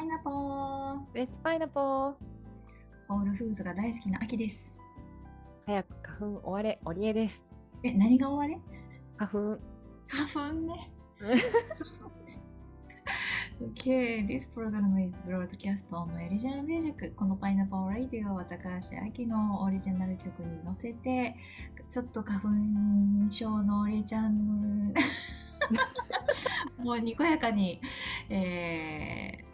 パイナポーレッツパイナポーホールフーズが大好きな秋です。早く花粉終われ、オリエです。え、何が終われ？花粉。花粉ね。Okay, this program is broadcast on original music. このパイナポーラディオは高橋明のオリジナル曲に乗せて、ちょっと花粉症のオリちゃん、もうにこやかに、えー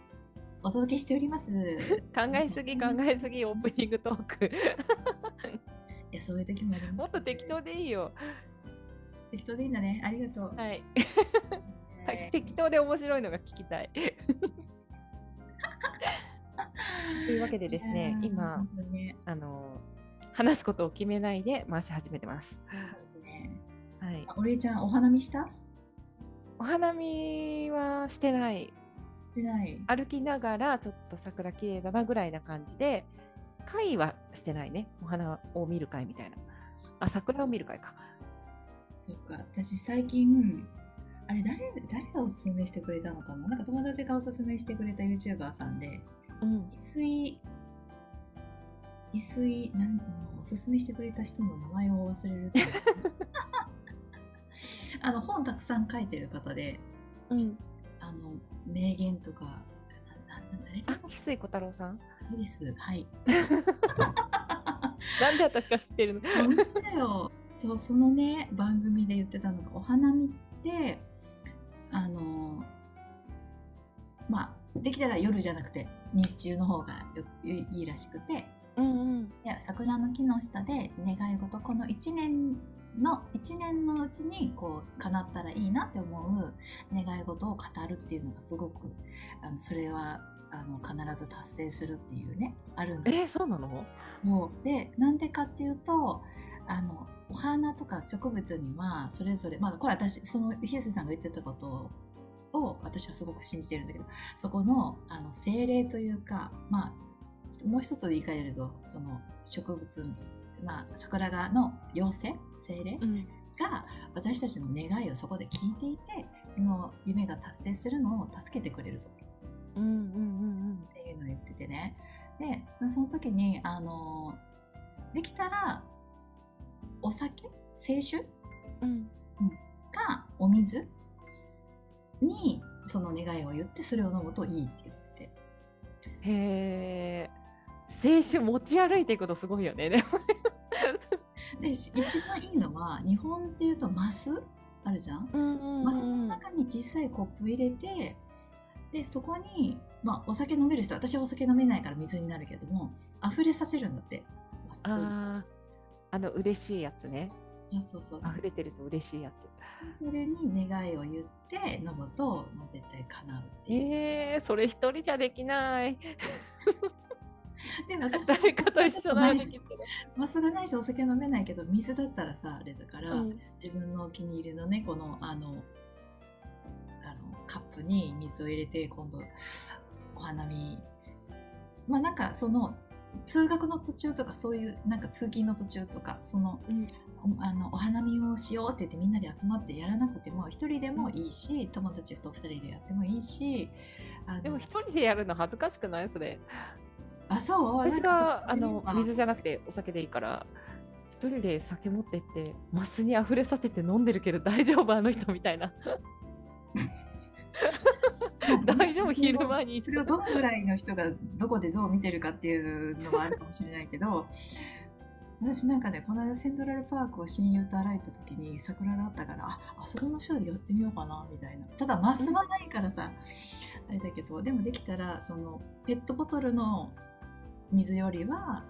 お届けしております。考えすぎ考えすぎオープニングトーク。いや、そういう時もあります、もっと適当でいいよ。適当でいいんだね。ありがとう。はい。はい 適当で面白いのが聞きたい。というわけでですね、今ねあの、話すことを決めないで回し始めてます。そうですね。はい。あお礼ちゃん、お花見した？お花見はしてない。してない。歩きながらちょっと桜綺麗だなぐらいな感じで、会はしてないね。お花を見る会みたいな。あ、桜を見る会か。そっか。私、最近、あれ誰、誰がおすすめしてくれたのかな？なんか友達がおすすめしてくれた YouTuber さんで、うん。伊水、伊水、なんおすすめしてくれた人の名前を忘れると あの、本たくさん書いてる方で、うん。あの、名言とか、誰さん？あ、翡翠小太郎さん？そうです。はい。なんで私が知ってるの？本当だよ。そう、そのね、番組で言ってたのが、お花見って、あの、まあ、できたら夜じゃなくて、日中の方がよいいらしくて、うんうん。いや桜の木の下で願い事、この1年の、1年のうちに、こう、叶ったらいいなって思う願い事を語るっていうのがすごく、あのそれは、あの、必ず達成するっていうね、あるんですえー、そうなの？そう。でなんでかっていうとあのお花とか植物にはそれぞれまあこれ私そのひすさんが言ってたことを私はすごく信じてるんだけどそこのあの精霊というかまあもう一つ言い換えるとその植物まあ桜がの妖精精霊うん。が私たちの願いをそこで聞いていてその夢が達成するのを助けてくれると。うんうんうんっていうのを言っててねでその時にあのできたらお酒清酒うん。かお水にその願いを言ってそれを飲むといいって言っててへえ。青春持ち歩いていくことすごいよね。で一番いいのは日本っていうとマス？あるじゃん？うんうんマスの中に小さいコップ入れてでそこに、まあ、お酒飲める人私はお酒飲めないから水になるけども溢れさせるんだってマスああ、あの嬉しいやつね。そうそうそう溢れてると嬉しいやつ。それに願いを言って飲むと、まあ、絶対叶うっていう。ええー、それ一人じゃできない。でも私誰か と一緒なし。マスがないしお酒飲めないけど水だったらさあれだから、うん自分のお気に入りのねこのあのあのカップに水を入れて今度お花見まあなんかその通学の途中とかそういうなんか通勤の途中とかそのうんおあのお花見をしようって言ってみんなで集まってやらなくても一人でもいいし友達と二人でやってもいいしでも一人でやるの恥ずかしくない？それ。あそう？私があの水じゃなくてお酒でいいから一人で酒持ってってマスに溢れさせて飲んでるけど大丈夫？あの人みたいな。大丈夫？昼間に。それをどのぐらいの人がどこでどう見てるかっていうのはあるかもしれないけど私なんかねこの間セントラルパークを親友と歩いた時に桜があったからああそこの人でやってみようかなみたいな。ただマスはないからさあれだけどでもできたらそのペットボトルの水よりは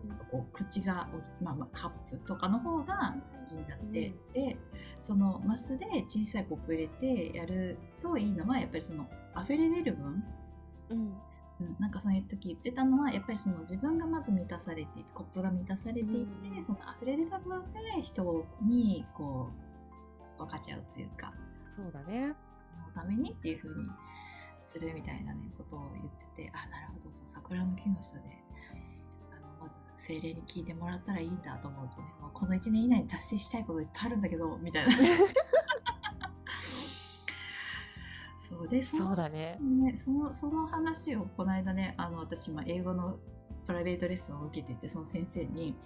ちょっとこう口がお、まあ、まあカップとかの方がいいんだって、でそのマスで小さいコップ入れてやるといいのはやっぱりその溢れ出る分、うん。うん、なんかその時言ってたのはやっぱりその自分がまず満たされてコップが満たされていて、うん。その溢れ出た分で人にこう分かっちゃうというかそうだね。そのためにっていう風にするみたいなねことを言っててあなるほどそう桜の木の下であのまず精霊に聞いてもらったらいいんだと思うとね、まあ、この1年以内に達成したいこといっぱいあるんだけどみたいなそ そうでそうだね。ね、そのその話をこの間ねあの私今英語のプライベートレッスンを受けててその先生に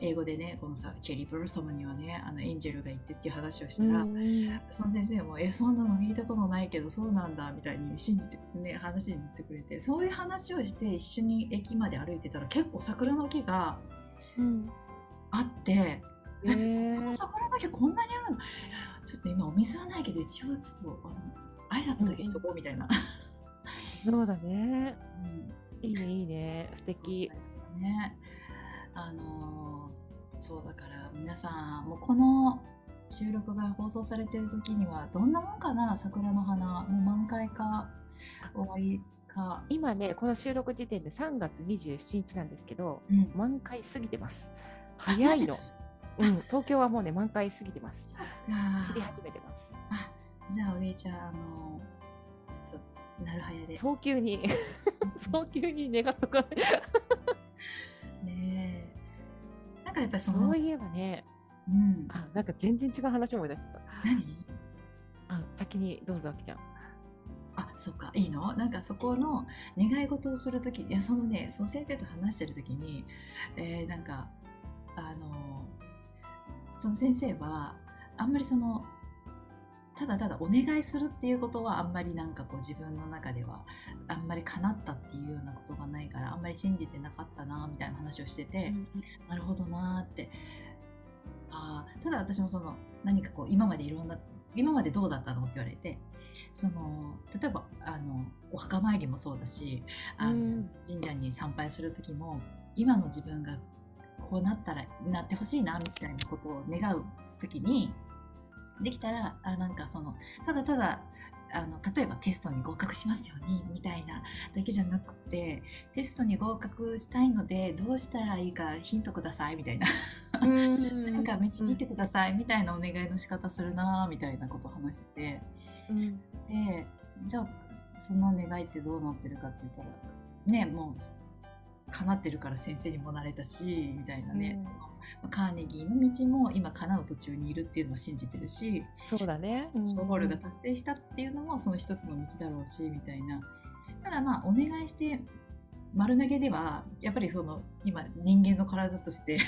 英語でねこのさチェリー・ブロッサムにはねあのエンジェルがいてっていう話をしたら、うん。その先生も「えそんなの聞いたことないけどそうなんだ」みたいに信じてね話に乗ってくれてそういう話をして一緒に駅まで歩いてたら結構桜の木がうん。あってへこのー桜の木こんなにあるの？ちょっと今お水はないけど一応ちょっとあの挨拶だけしとこうみたいな。そうだね。うんいいね、いいね。素敵。ねあのーそうだから皆さんもうこの収録が放送されてる時にはどんなもんかな？桜の花もう満開か終わりか、今ね、この収録時点で3月27日なんですけど、うん、満開過ぎてます。早いの。うん、東京はもうね、満開過ぎてます。じゃあ散り始めてます。あじゃあお礼ちゃんあのちょっとなるはやで。早急に、早急に願っとか。ねえ。なんかやっぱりそのそういえばね、うん、あ、なんか全然違う話思い出しちゃった。何？あ、先にどうぞ、あきちゃん。あそっか。いいの？なんかそこの願い事をするときいやそのねその先生と話してるときに、えーなんかあのその先生はあんまりそのただただお願いするっていうことはあんまりなんかこう自分の中ではあんまり叶ったっていうようなことがないからあんまり信じてなかったなみたいな話をしてて、なるほどなーって。あーただ私もその何かこう今までいろんな今までどうだったのって言われてその例えばあのお墓参りもそうだしあの、うん。神社に参拝する時も今の自分がこうなったらなってほしいなみたいなことを願う時にできたらあなんかそのただただあの例えばテストに合格しますようにみたいなだけじゃなくてテストに合格したいのでどうしたらいいかヒントくださいみたいな。うん。なんか導いてくださいみたいなお願いの仕方するなみたいなことを話してて。うん。でじゃあその願いってどうなってるかって言ったらねもう叶ってるから先生にもなれたしみたいなね、うん。そのカーネギーの道も今叶う途中にいるっていうのは信じてるし、そうだね。ショーゴールが達成したっていうのもその一つの道だろうしみたいなただまあお願いして丸投げではやっぱりその今人間の体として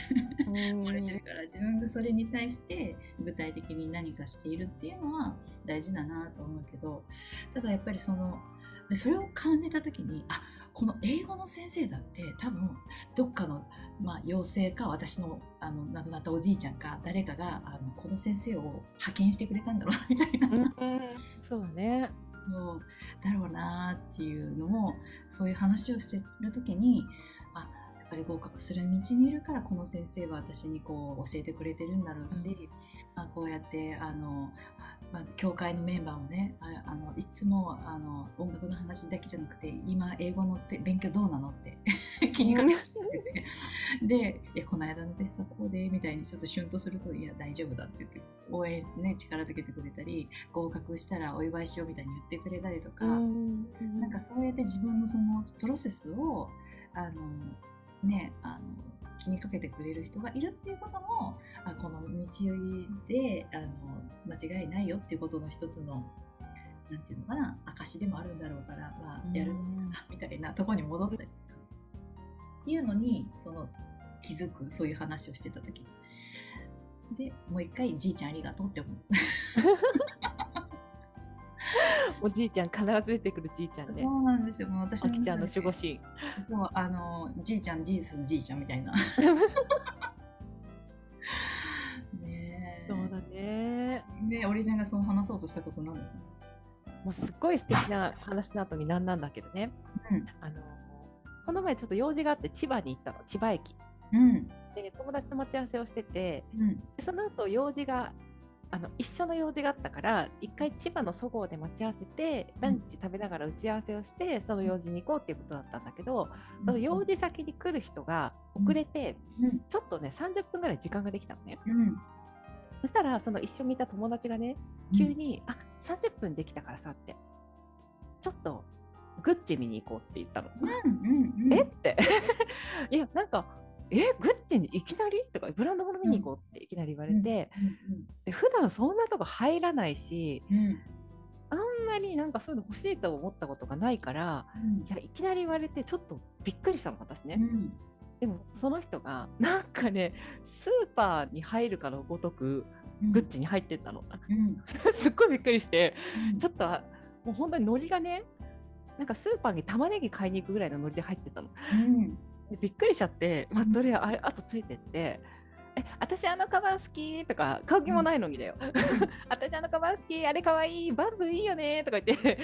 うん 折れてるから自分がそれに対して具体的に何かしているっていうのは大事だなと思うけどただやっぱりそのでそれを感じた時にあこの英語の先生だって多分どっかの、まあ、妖精か私のあの亡くなったおじいちゃんか誰かがあのこの先生を派遣してくれたんだろうな みたいな、うんそうだね。そうだろうなっていうのもそういう話をしてる時にぱり合格する道にいるからこの先生は私にこう教えてくれてるんだろうし、まあ、こうやってあの、まあ、教会のメンバーもねああのいつもあの音楽の話だけじゃなくて今英語のべ勉強どうなのって 気にかけてて。でいやこの間のテストこうでみたいにちょっとシュンとするといや大丈夫だって言って応援ね力づけてくれたり合格したらお祝いしようみたいに言ってくれたりとか、うん。なんかそうやって自分のそのプロセスをあのねあの気にかけてくれる人がいるっていうこともあこの道であの間違いないよっていうことの一つのなんていうのかな証でもあるんだろうから、まあ、やるうんみたいなとこに戻ったりとかっていうのにその気づくそういう話をしてた時でもう一回じいちゃんありがとうって思う。おじいちゃん必ず出てくるじいちゃんね。そうなんですよもう私あきちゃんの守護神。そう、あの、じいちゃん、じいさん、じいちゃんみたいな。ねえ。そうだね。で、オリジンがそう話そうとしたことなのもうすっごい素敵な話の後になんなんだけどね。うん。あのこの前ちょっと用事があって千葉に行ったの千葉駅うん。で友達と待ち合わせをしててうん。でその後用事があの一緒の用事があったから一回千葉のそごうで待ち合わせてランチ食べながら打ち合わせをしてその用事に行こうっていうことだったんだけど、その用事先に来る人が遅れて、うん。ちょっとね30分ぐらい時間ができたのねうん。そしたらその一緒にいた友達がね急に「あ30分できたからさ」ってちょっとグッチ見に行こうって言ったの。うん。うん。えって いやなんか「えグッチにいきなり?」とか「ブランド物見に行こう」っていきなり言われて、で普段そんなとこ入らないしうん。あんんまりなんかそういうの欲しいと思ったことがないからうんいやいきなり言われてちょっとびっくりしたの私ね。うんでもその人がなんかねスーパーに入るかのごとくうんグッチに入ってったの。うんすっごいびっくりしてうんちょっとあもう本当にノリがねなんかスーパーに玉ねぎ買いに行くぐらいのノリで入ってったの。びっくりしちゃって、まあ、うんとりあれあとついてって「え私あのカバン好き」とか買う気もないのにだよ「私あのカバン好きあれかわいいバンブーいいよね」とか言って、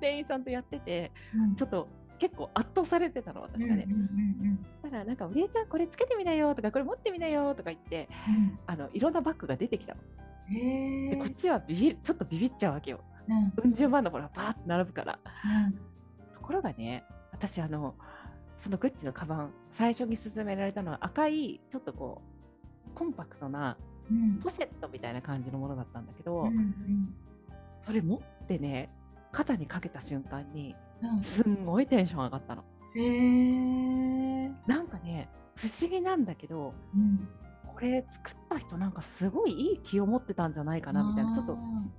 店員さんとやっててうん。ちょっと結構圧倒されてたの私がね。うん。うんだからなんか「おりえちゃんこれつけてみなよ」とか「これ持ってみなよ」とか言ってうん。あのいろんなバッグが出てきたの。でこっちはビビるちょっとビビっちゃうわけよ。うん。うん十万のほらバーって並ぶから。うん。ところがね私あのそのグッチのカバン最初に勧められたのは赤いちょっとこうコンパクトなうん。ポシェットみたいな感じのものだったんだけど、うんそれ持ってね肩にかけた瞬間にうん。すんごいテンション上がったの。へえなんかね不思議なんだけどうん。これ作った人なんかすごいいい気を持ってたんじゃないかなみたいな。ちょっとあ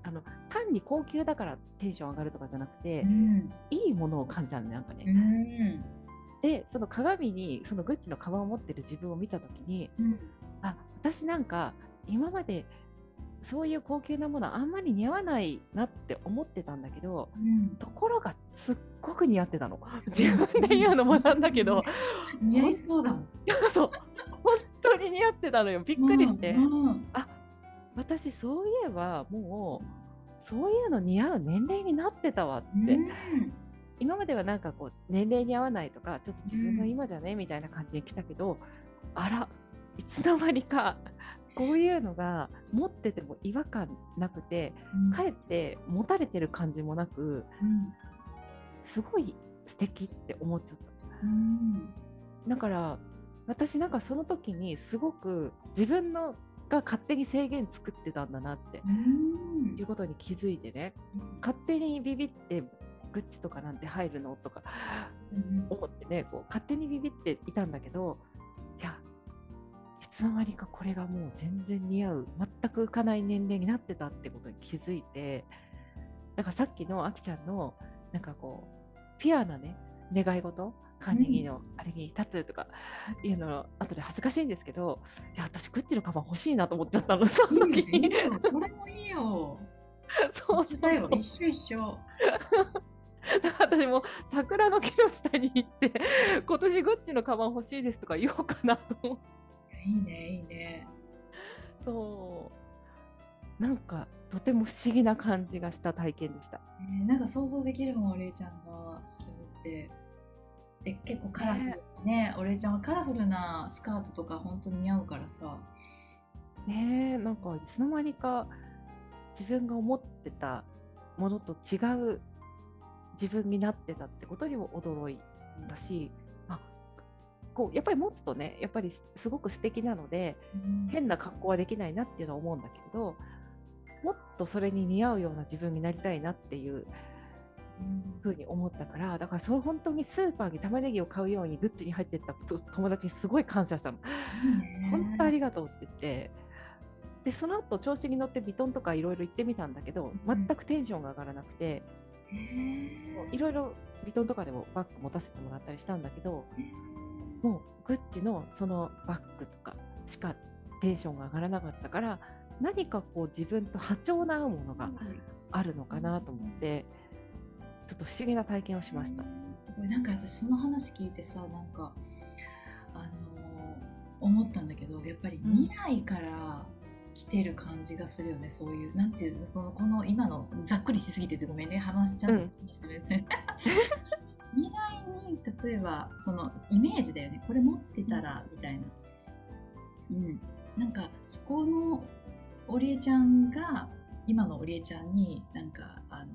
あの単に高級だからテンション上がるとかじゃなくて、うん。いいものを感じたのねなんかね。うんでその鏡にそのグッチのカバンを持ってる自分を見た時にうん。あ私なんか今までそういう高級なものあんまり似合わないなって思ってたんだけどうん。ところがすっごく似合ってたの。自分で言うのもなんだけど。似合いそうだもん。そう。本当に似合ってたのよ。びっくりして、うんうん。あ私そういえばもうそういうの似合う年齢になってたわって、うん今まではなんかこう年齢に合わないとかちょっと自分の今じゃねみたいな感じで来たけど、あらいつの間にか こういうのが持ってても違和感なくてかえって持たれてる感じもなくうん。すごい素敵って思っちゃった。うん。だから私なんかその時にすごく自分のが勝手に制限作ってたんだなってうん。いうことに気づいてね。勝手にビビってグッチとかなんて入るの？とかうん思ってねこう勝手にビビっていたんだけどいやいつの間にかこれがもう全然似合う全く浮かない年齢になってたってことに気づいてだからさっきのあきちゃんのなんかこうピュアなね願い事管理人のあれに立つとかいうの後で恥ずかしいんですけどいや私グッチのカバン欲しいなと思っちゃったの。その時に。いいよ。それもいいよ。そうだよ一緒一緒 私も桜の木の下に行って 今年グッチのカバン欲しいですとか言おうかなと思って。いいねいいね。そう。なんかとても不思議な感じがした体験でした。えーなんか想像できるもんお礼ちゃんがそれって。え結構カラフルね。お礼ちゃんはカラフルなスカートとか本当に似合うからさ。ねえなんかいつの間にか自分が思ってたものと違う自分になってたってことにも驚いたし、あこうやっぱり持つとねやっぱりすすごく素敵なので変な格好はできないなっていうのは思うんだけれどもっとそれに似合うような自分になりたいなっていうふうに思ったからだからそれ本当にスーパーに玉ねぎを買うようにグッチに入ってったと友達にすごい感謝したの。本当ありがとうって言って。でその後調子に乗ってビトンとかいろいろ行ってみたんだけど全くテンションが上がらなくていろいろビトンとかでもバッグ持たせてもらったりしたんだけどもうグッチのそのバッグとかしかテンションが上がらなかったから何かこう自分と波長の合うものがあるのかなと思ってちょっと不思議な体験をしました。すごい。なんか私その話聞いてさなんかあのー思ったんだけどやっぱりうん未来から来てる感じがするよね、そういうなんていうの？このこの今のざっくりしすぎててごめんね。話ちゃんとしてるんですね、未来に例えばそのイメージだよね。これ持ってたらみたいな。うん。なんかそこのオリエちゃんが今のオリエちゃんになんかあの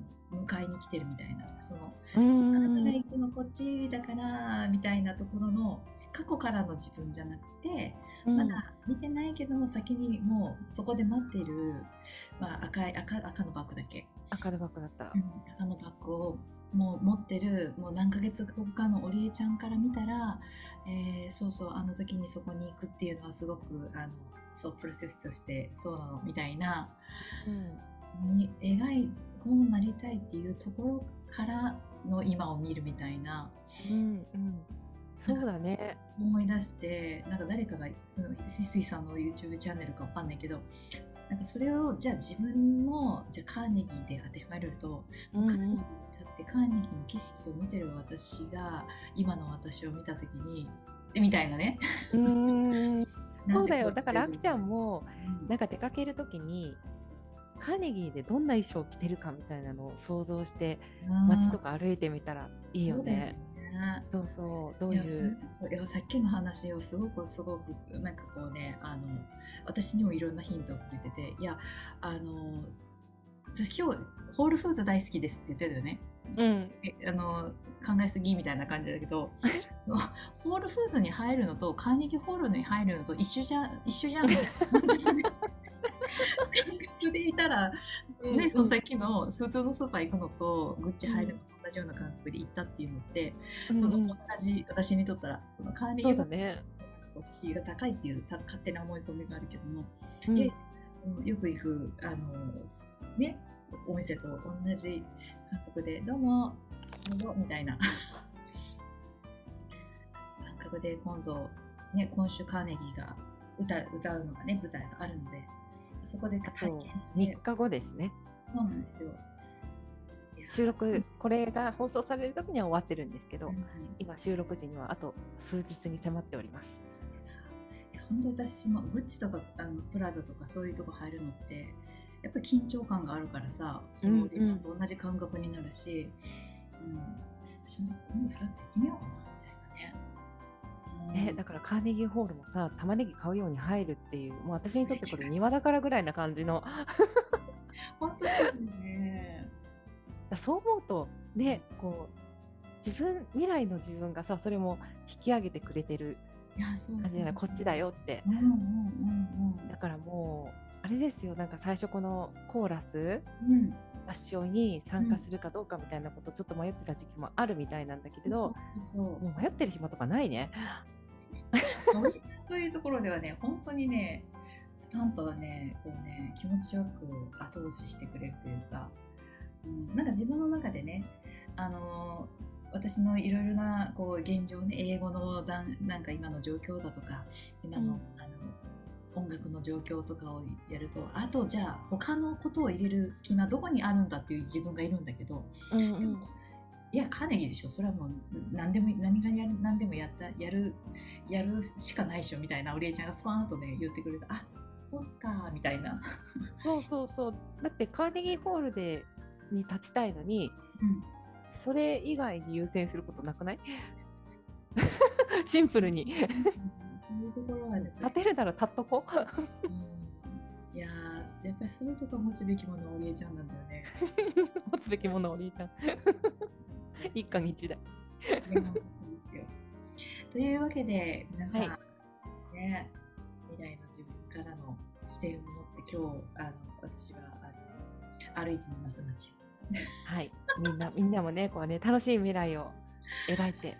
迎えに来てるみたいなそのあなたがん行くのこっちだからみたいなところの過去からの自分じゃなくてまだ見てないけども先にもうそこで待っている、まあ、赤い赤赤のバッグだけ、赤のバッグだった。赤のバッグをもう持ってるもう何ヶ月後かのオリエちゃんから見たら、えーそうそうあの時にそこに行くっていうのはすごくあのそうプロセスとしてそうなのみたいな。うん。に描いこうなりたいっていうところからの今を見るみたいな。うんうん。そうだね。思い出してなんか誰かがそのしすいさんの YouTube チャンネルかわかんないけどなんかそれをじゃあ自分のじゃあカーネギーで当てはめると、うんカーネギーに立ってカーネギーの景色を見てる私が今の私を見た時にみたいなね。うん そうだよ。だからあきちゃんも、もうん。なんか出かけるときにカーネギーでどんな衣装を着てるかみたいなのを想像して街とか歩いてみたらいいよね。そうそうどういう？いやさっきの話をすごくすごくなんかこうねあの私にもいろんなヒントをくれてていやあの私今日ホールフーズ大好きですって言ってたよね。うん。えあの考えすぎみたいな感じだけど ホールフーズに入るのとカーネギーホールに入るのと一緒じゃん一緒じゃん 感覚でいたらね、そのさっきの普通のスーパー行くのとグッチ入るのと同じような感覚で行ったっていうのって、その同じ私にとったらそのカーネギそうーだね。が高いっていうた勝手な思い込みがあるけども、うん。よく行くあのねお店と同じ感覚で「どうもどうぞ」みたいな。感覚で今度、ね、今週カーネギーが歌う歌うのがね舞台があるのでそこで体験して3日後ですね。そうなんですよ。収録これが放送される時には終わってるんですけど、うん今収録時にはあと数日に迫っております。本当私そのグッチとかあのプラダとかそういうとこ入るのってやっぱり緊張感があるからさそのうんうんちゃんと同じ感覚になるし、うん私も今度フラッと行ってみようかなね、だからカーネギーホールもさ玉ねぎ買うように入るっていうもう私にとってこれ庭だからぐらいな感じの本当ね。そう思うとねこう自分未来の自分がさそれも引き上げてくれてる感じじゃない？こっちだよってうんうんうんだからもうあれですよなんか最初このコーラスうん。うん。合唱に参加するかどうかみたいなことちょっと迷ってた時期もあるみたいなんだけれど、そうそうもう迷ってる暇とかないね。そう。いうところではね本当にねスパンとはねこうね気持ちよく後押ししてくれるというか。うん、なんか自分の中でね、あのー私のいろいろなこう現状ね英語のだんなんか今の状況だとか今の,、うんあの音楽の状況とかをやるとあとじゃあ他のことを入れる隙間どこにあるんだっていう自分がいるんだけど、うんでもいやカーネギーでしょ。それはもう何でも何がやる何でもやったやるやるしかないでしょみたいなお礼ちゃんがスパーンとね言ってくれたあそっかみたいな。そうそうそう。だってカーネギーホールでに立ちたいのにうん。それ以外に優先することなくない？シンプルに。そういうところはね、立てるなら立っとこう。ん。いやーやっぱりそういうとこ持つべきものはおりえちゃんなんだよね。持つべきものお兄ちゃん 一家に一台。そうですよ。というわけで皆さん、はね未来の自分からの視点を持って今日あの私はあの歩いてみます街。を。はい。みんな みんなもねこうね楽しい未来を描いて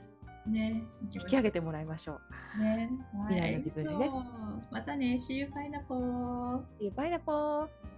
ね引き上げてもらいましょう。ね、未来の自分にね。またね、See you, pineapple! バイナポー